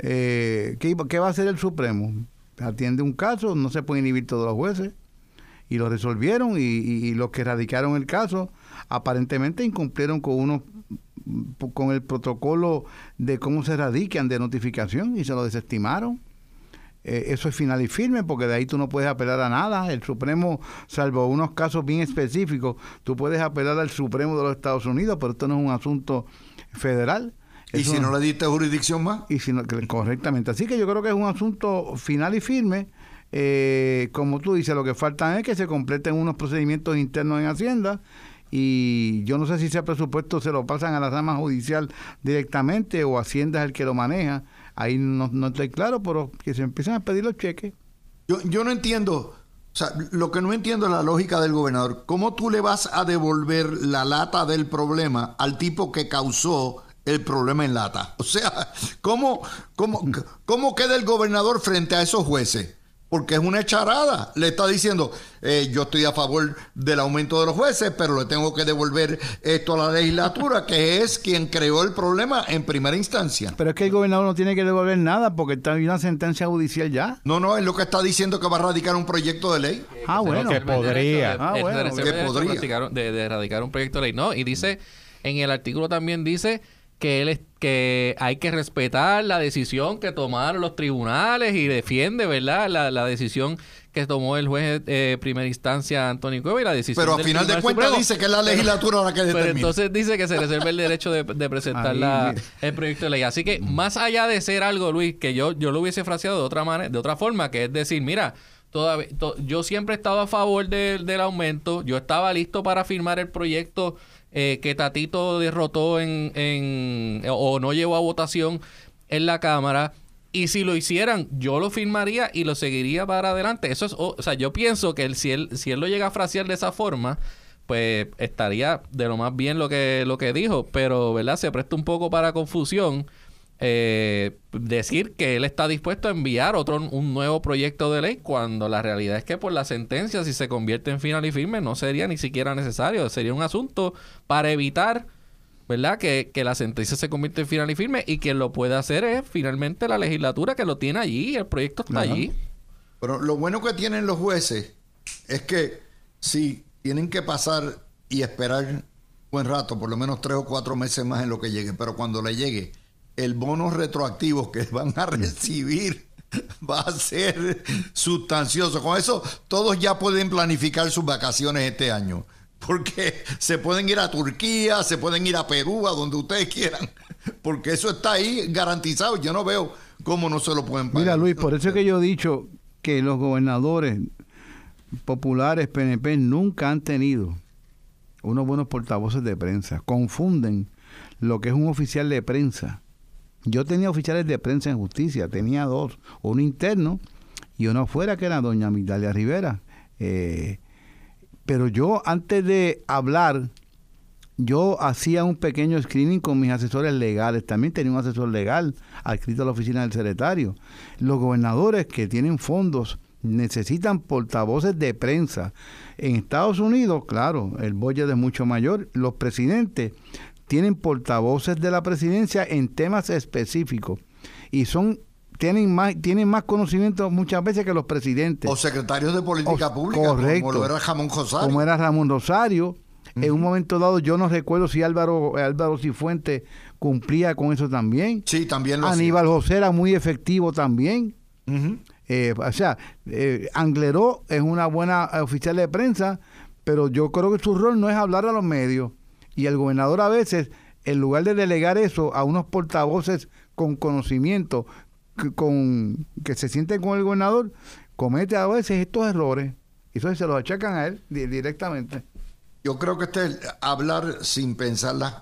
Eh, ¿qué, ¿Qué va a hacer el Supremo? Atiende un caso, no se pueden inhibir todos los jueces. Y lo resolvieron y los que radicaron el caso aparentemente incumplieron con unos con el protocolo de cómo se radican de notificación y se lo desestimaron. Eh, eso es final y firme porque de ahí tú no puedes apelar a nada. El Supremo, salvo unos casos bien específicos, tú puedes apelar al Supremo de los Estados Unidos, pero esto no es un asunto federal. ¿Y si no le diste jurisdicción más? Y si no, correctamente. Así que yo creo que es un asunto final y firme. Eh, como tú dices, lo que falta es que se completen unos procedimientos internos en Hacienda y yo no sé si ese presupuesto se lo pasan a la rama judicial directamente o Hacienda es el que lo maneja. Ahí no, no estoy claro, pero que se empiezan a pedir los cheques. Yo, yo no entiendo, o sea, lo que no entiendo es la lógica del gobernador. ¿Cómo tú le vas a devolver la lata del problema al tipo que causó el problema en lata? O sea, ¿cómo, cómo, cómo queda el gobernador frente a esos jueces? Porque es una echarada. Le está diciendo, eh, yo estoy a favor del aumento de los jueces, pero le tengo que devolver esto a la legislatura, que es quien creó el problema en primera instancia. Pero es que el gobernador no tiene que devolver nada porque está en una sentencia judicial ya. No, no, es lo que está diciendo que va a radicar un proyecto de ley. Ah, bueno. Que podría. Ah, bueno. Que podría. De, de erradicar un proyecto de ley. No, y dice, en el artículo también dice que él que hay que respetar la decisión que tomaron los tribunales y defiende, ¿verdad? La, decisión que tomó el juez de eh, primera instancia Antonio Cueva y la decisión Pero al final de cuentas dice que es la legislatura la que determina. Pero entonces dice que se reserva el derecho de, presentar el proyecto de ley. Así que más allá de ser algo, Luis, que yo, yo lo hubiese fraseado de otra manera, de otra forma, que es decir, mira, todavía, yo siempre he estado a favor del aumento, yo estaba listo para firmar el proyecto eh, que Tatito derrotó en, en, o no llevó a votación en la Cámara. Y si lo hicieran, yo lo firmaría y lo seguiría para adelante. Eso es, o, sea, yo pienso que si él, si él lo llega a frasear de esa forma, pues estaría de lo más bien lo que, lo que dijo. Pero, ¿verdad? Se presta un poco para confusión eh, decir que él está dispuesto a enviar otro un nuevo proyecto de ley cuando la realidad es que por la sentencia si se convierte en final y firme no sería ni siquiera necesario. Sería un asunto para evitar verdad que, la sentencia se convierte en final y firme y quien lo puede hacer es finalmente la legislatura que lo tiene allí el proyecto está allí. Pero lo bueno que tienen los jueces es que si tienen que pasar y esperar buen rato por lo menos tres o cuatro meses más en lo que llegue pero cuando le llegue el bono retroactivo que van a recibir va a ser sustancioso. Con eso todos ya pueden planificar sus vacaciones este año. Porque se pueden ir a Turquía, se pueden ir a Perú, a donde ustedes quieran. Porque eso está ahí garantizado. Yo no veo cómo no se lo pueden pagar. Mira Luis, por eso es que yo he dicho que los gobernadores populares PNP nunca han tenido unos buenos portavoces de prensa. Confunden lo que es un oficial de prensa. Yo tenía oficiales de prensa en justicia, tenía dos, uno interno y uno afuera que era doña Migdalia Rivera. Eh, pero yo antes de hablar, yo hacía un pequeño screening con mis asesores legales. También tenía un asesor legal adscrito a la oficina del secretario. Los gobernadores que tienen fondos necesitan portavoces de prensa. En Estados Unidos, claro, el budget es mucho mayor. Los presidentes tienen portavoces de la presidencia en temas específicos y son tienen más tienen más conocimiento muchas veces que los presidentes o secretarios de política O- pública correcto. como lo era Jamón Rosario como era Ramón Rosario en un momento dado yo no recuerdo si Álvaro Álvaro Cifuentes cumplía con eso también sí también lo hacía. Aníbal José era muy efectivo también. Eh, o sea, eh, Angleró es una buena oficial de prensa, pero yo creo que su rol no es hablar a los medios. Y el gobernador a veces, en lugar de delegar eso a unos portavoces con conocimiento, que, con, que se sienten con el gobernador, comete a veces estos errores. Y eso se los achacan a él di- directamente. Yo creo que este es hablar sin pensar las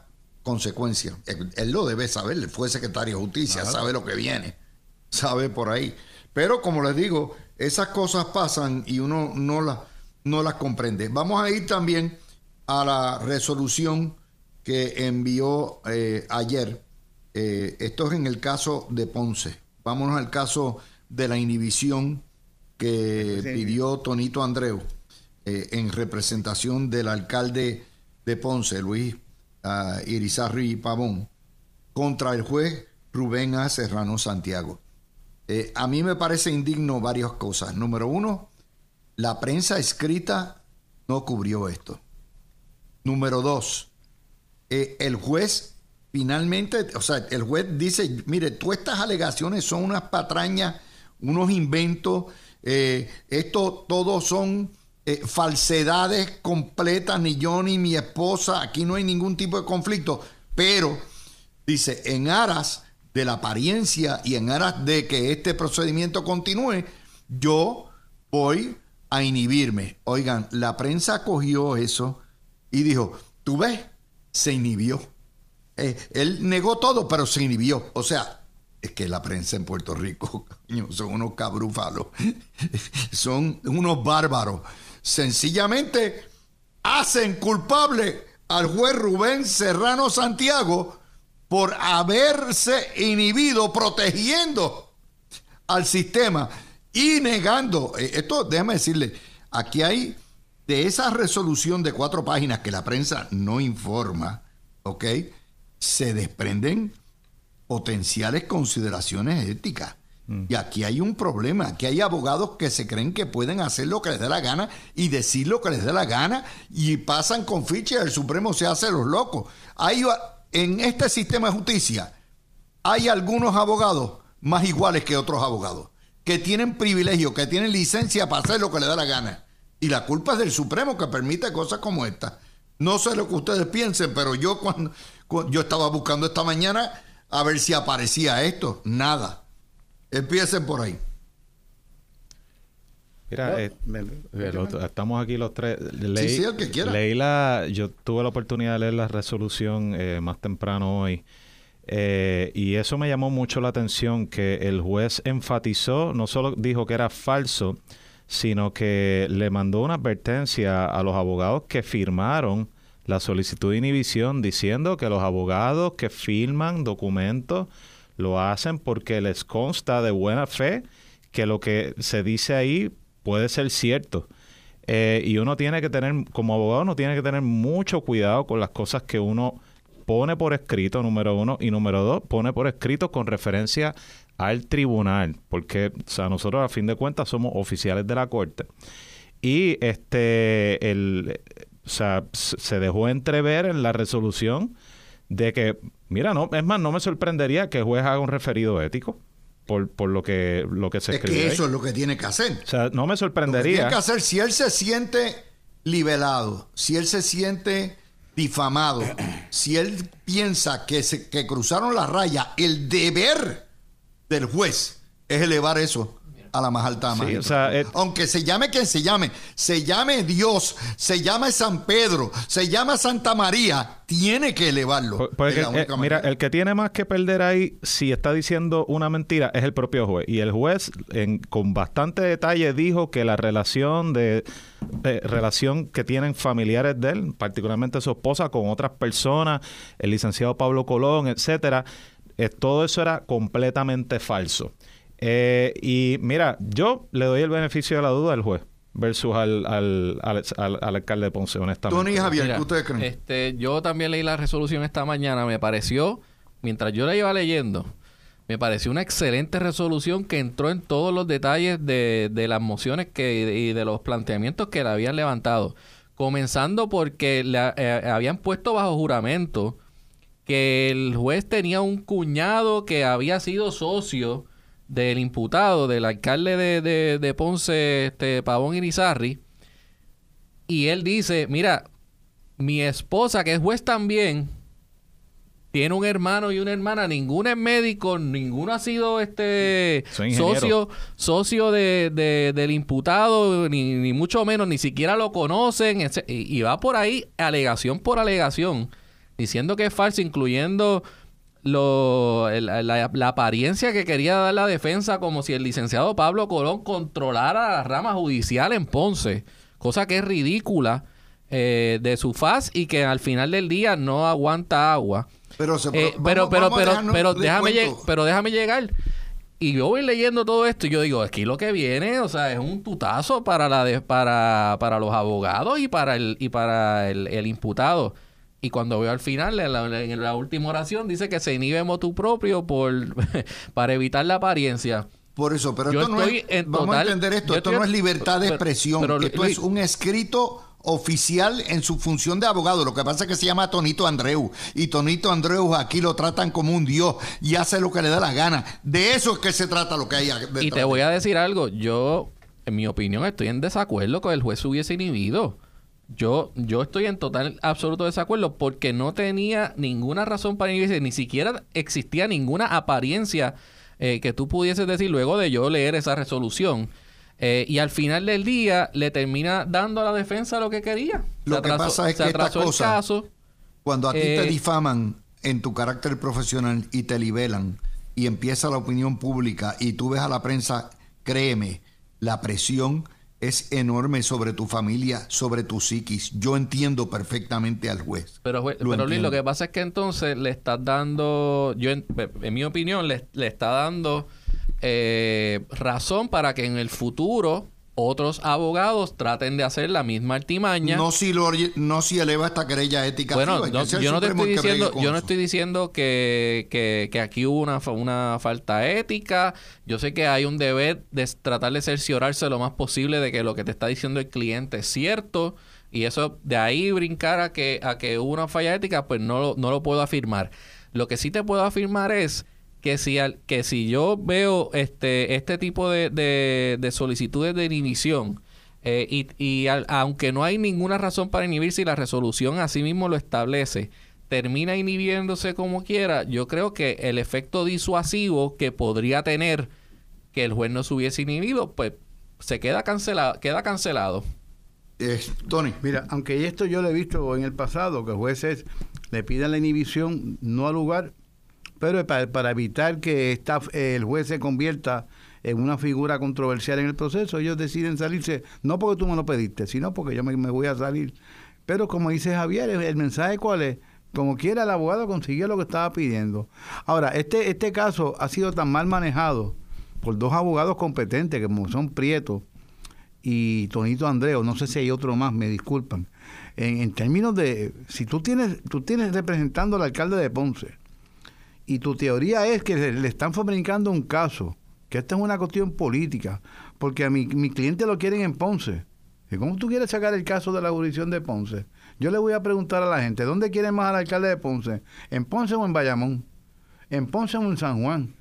consecuencias. Él, él lo debe saber, él fue secretario de justicia, sabe lo que viene, sabe por ahí. Pero como les digo, esas cosas pasan y uno no las, no las comprende. Vamos a ir también a la resolución que envió eh, ayer. Eh, esto es en el caso de Ponce. Vámonos al caso de la inhibición que pidió Tonito Andreu eh, en representación del alcalde de Ponce, Luis ah, Irizarry Pavón, contra el juez Rubén A. Serrano Santiago. Eh, a mí me parece indigno varias cosas. Número uno, la prensa escrita no cubrió esto. Número dos, eh, el juez finalmente, o sea, el juez dice, mire, todas estas alegaciones son unas patrañas, unos inventos, eh, esto todos son eh, falsedades completas, ni yo ni mi esposa, aquí no hay ningún tipo de conflicto, pero dice, en aras de la apariencia y en aras de que este procedimiento continúe, yo voy a inhibirme. Oigan, la prensa cogió eso y dijo, tú ves, se inhibió. Eh, él negó todo, pero se inhibió. O sea, es que la prensa en Puerto Rico son unos cabrúfalos, son unos bárbaros. Sencillamente hacen culpable al juez Rubén Serrano Santiago por haberse inhibido, protegiendo al sistema y negando. eh, Esto, déjame decirle, aquí hay de esa resolución de cuatro páginas que la prensa no informa, ¿ok? Se desprenden potenciales consideraciones éticas. Y aquí hay un problema, aquí hay abogados que se creen que pueden hacer lo que les dé la gana y decir lo que les dé la gana y pasan con ficha el Supremo se hace los locos. Hay, en este sistema de justicia hay algunos abogados más iguales que otros abogados, que tienen privilegio, que tienen licencia para hacer lo que les da la gana. Y la culpa es del Supremo que permite cosas como esta. No sé lo que ustedes piensen, pero yo cuando, cu- yo estaba buscando esta mañana a ver si aparecía esto. Nada. Empiecen por ahí. Mira, eh, estamos aquí los tres. Leí, sí, el que quiera. leí la, yo tuve la oportunidad de leer la resolución eh, más temprano hoy. eh, y eso me llamó mucho la atención que el juez enfatizó, no solo dijo que era falso, sino que le mandó una advertencia a los abogados que firmaron la solicitud de inhibición diciendo que los abogados que firman documentos lo hacen porque les consta de buena fe que lo que se dice ahí puede ser cierto. Eh, y uno tiene que tener, como abogado, uno tiene que tener mucho cuidado con las cosas que uno pone por escrito, número uno, y número dos, pone por escrito con referencia al tribunal, porque o sea, nosotros a fin de cuentas somos oficiales de la corte. Y este, el, o sea, se dejó entrever en la resolución de que, mira, no, es más, no me sorprendería que el juez haga un referido ético por, por lo que lo que se Es escribe. que ahí. eso es lo que tiene que hacer. O sea, no me Lo que sorprendería. tiene que hacer, si él se siente liberado, si él se siente difamado, si él piensa que, se, que cruzaron la raya, el deber del juez es elevar eso a la más alta Sí, o sea, eh, Aunque se llame quien se llame, se llame Dios, se llame San Pedro, se llama Santa María, tiene que elevarlo. Pues- el- eh, mira, el que tiene más que perder ahí, si está diciendo una mentira, es el propio juez. Y el juez, en- con bastante detalle, dijo que la relación de, de- relación que tienen familiares de él, particularmente su esposa, con otras personas, el licenciado Pablo Colón, etcétera, eh, todo eso era completamente falso. Eh, y mira, yo le doy el beneficio de la duda al juez versus al, al, al, al- al alcalde de Ponce, honestamente. Tony y Javier, Mira, ¿qué ustedes creen? Este, yo también leí la resolución esta mañana. Me pareció, mientras yo la iba leyendo, me pareció una excelente resolución que entró en todos los detalles de, de las mociones que, y de los planteamientos que le habían levantado. Comenzando porque le, eh, habían puesto bajo juramento que el juez tenía un cuñado que había sido socio del imputado, del alcalde de, de- de Ponce, este, Pavón Irizarri, y él dice, mira, mi esposa, que es juez también, tiene un hermano y una hermana, ninguno es médico, ninguno ha sido este socio, socio de, de- del imputado, ni, ni mucho menos, ni siquiera lo conocen, y, y va por ahí alegación por alegación, diciendo que es falso, incluyendo lo, la, la apariencia que quería dar la defensa como si el licenciado Pablo Colón controlara la rama judicial en Ponce, cosa que es ridícula eh, de su faz y que al final del día no aguanta agua. Pero, se, Eh, vamos- pero, pero, vamos pero, déjame, pero déjame llegar. Y yo voy leyendo todo esto y yo digo, aquí lo que viene, o sea, es un tutazo para la de- para, para los abogados y para el, y para el, el imputado. Y cuando veo al final, en la, en la última oración, dice que se inhibe motu propio por para evitar la apariencia. Por eso, pero Yo esto no es, en vamos total- a entender esto, esto estoy- no es libertad de expresión, pero, esto Luis- es un escrito oficial en su función de abogado. Lo que pasa es que se llama Tonito Andreu y Tonito Andreu aquí lo tratan como un dios y hace lo que le da la gana. De eso es que se trata lo que hay detrás Y te voy a decir algo, yo, en mi opinión, estoy en desacuerdo con el juez se hubiese inhibido. Yo, yo estoy en total, absoluto desacuerdo porque no tenía ninguna razón para inhibirse, ni siquiera existía ninguna apariencia eh, que tú pudieses decir luego de yo leer esa resolución. Eh, y al final del día le termina dando a la defensa lo que quería. Lo que pasa es se que esta cosa- caso. Cuando a ti Eh, te difaman en tu carácter profesional y te libelan y empieza la opinión pública y tú ves a la prensa, créeme, la presión es enorme sobre tu familia, sobre tu psiquis. Yo entiendo perfectamente al juez. Pero, jue- Lo pero Luis, lo que pasa es que entonces le estás dando, yo en, en mi opinión, le, le está dando eh, razón para que en el futuro otros abogados traten de hacer la misma artimaña. No si, lo, no si eleva esta querella ética. bueno, activa, no- yo no te estoy diciendo, yo no estoy diciendo que, que, que aquí hubo una, una falta ética. Yo sé que hay un deber de tratar de cerciorarse lo más posible de que lo que te está diciendo el cliente es cierto. Y eso, de ahí brincar a que, a que hubo una falla ética, pues no, no lo puedo afirmar. Lo que sí te puedo afirmar es que si, al- que si yo veo este, este tipo de, de- de solicitudes de inhibición, eh, y y al- aunque no hay ninguna razón para inhibirse y la resolución así mismo lo establece, termina inhibiéndose como quiera, yo creo que el efecto disuasivo que podría tener que el juez no se hubiese inhibido, pues se queda cancelado, queda cancelado. Eh, Tony, Mira, aunque esto yo lo he visto en el pasado, que jueces le piden la inhibición no al lugar, pero para, para evitar que esta, el juez se convierta en una figura controversial en el proceso, ellos deciden salirse, no porque tú me lo pediste, sino porque yo me, voy a salir. Pero como dice Javier, el, mensaje cuál es, como quiera el abogado consiguió lo que estaba pidiendo. Ahora, este, este caso ha sido tan mal manejado por dos abogados competentes, como son Prieto, y Tonito Andreo, no sé si hay otro más, me disculpan. En, en términos de, si tú tienes, tú tienes representando al alcalde de Ponce y tu teoría es que le, están fabricando un caso, que esta es una cuestión política, porque a mi, mi cliente lo quieren en Ponce. ¿Y cómo tú quieres sacar el caso de la jurisdicción de Ponce? Yo le voy a preguntar a la gente, ¿dónde quieren más al alcalde de Ponce? ¿En Ponce o en Bayamón? ¿En Ponce o en San Juan?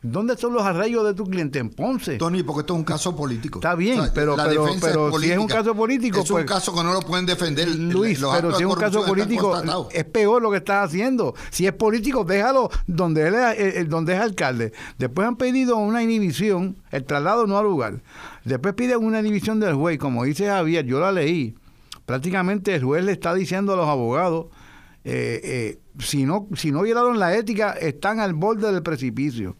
¿Dónde son los arraigos de tu cliente? En Ponce. Tony, porque esto es un caso político. Está bien, pero- la pero- defensa pero es si es un caso político, Es pues- un caso que no lo pueden defender. Luis, Los pero si es un caso político, es peor lo que estás haciendo. Si es político, déjalo donde él es, eh, eh, donde es alcalde. Después han pedido una inhibición, el traslado no al lugar. Después piden una inhibición del juez, como dice Javier, yo la leí. Prácticamente el juez le está diciendo a los abogados, eh, eh, si, no, si no violaron la ética, están al borde del precipicio.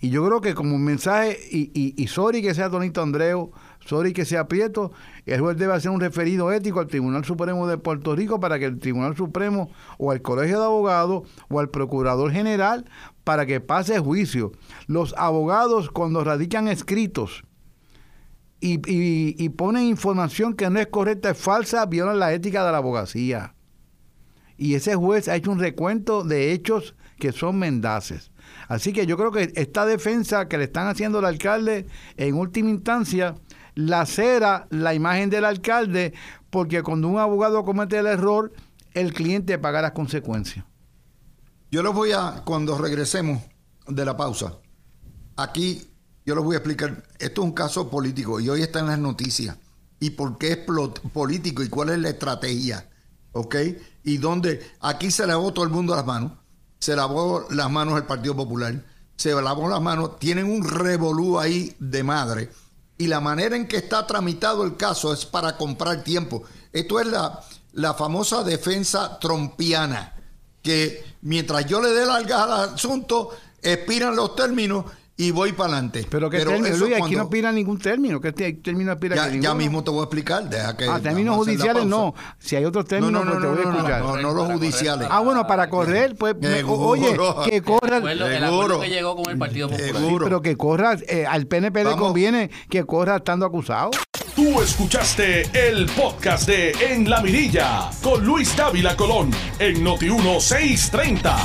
Y yo creo que como un mensaje, y, y, y sorry que sea Tonito Andreu, sorry que sea Prieto, el juez debe hacer un referido ético al Tribunal Supremo de Puerto Rico para que el Tribunal Supremo o al Colegio de Abogados o al Procurador General para que pase juicio. Los abogados cuando radican escritos y, y- y ponen información que no es correcta, es falsa, violan la ética de la abogacía. Y ese juez ha hecho un recuento de hechos que son mendaces. Así que yo creo que esta defensa que le están haciendo al alcalde, en última instancia, lacera la imagen del alcalde, porque cuando un abogado comete el error, el cliente paga las consecuencias. Yo les voy a, cuando regresemos de la pausa, aquí yo les voy a explicar, esto es un caso político y hoy está en las noticias. ¿Y por qué es político y cuál es la estrategia? ¿Ok? Y dónde, aquí se lavó todo el mundo las manos, se lavó las manos el Partido Popular, se lavó las manos, tienen un revolú ahí de madre. Y la manera en que está tramitado el caso es para comprar tiempo. Esto es la, la famosa defensa trompiana que mientras yo le dé largas al asunto, expiran los términos y voy para adelante. Pero que término, Luis, aquí no aspira ningún término. ¿Qué te- término aspira ya, ya mismo te voy a explicar. Deja que Ah, términos judiciales no. Si hay otros No, términos, no, no, pues te no, voy a no, no, escuchar. no, no los judiciales. Ah, bueno, para correr, pues, me- oye, que corra, El acuerdo, el Seguro. acuerdo que llegó con el Partido Popular. Sí, pero que corra, eh, al PNP le conviene que corra estando acusado. Tú escuchaste el podcast de En la Mirilla con Luis Dávila Colón en Noti 1630.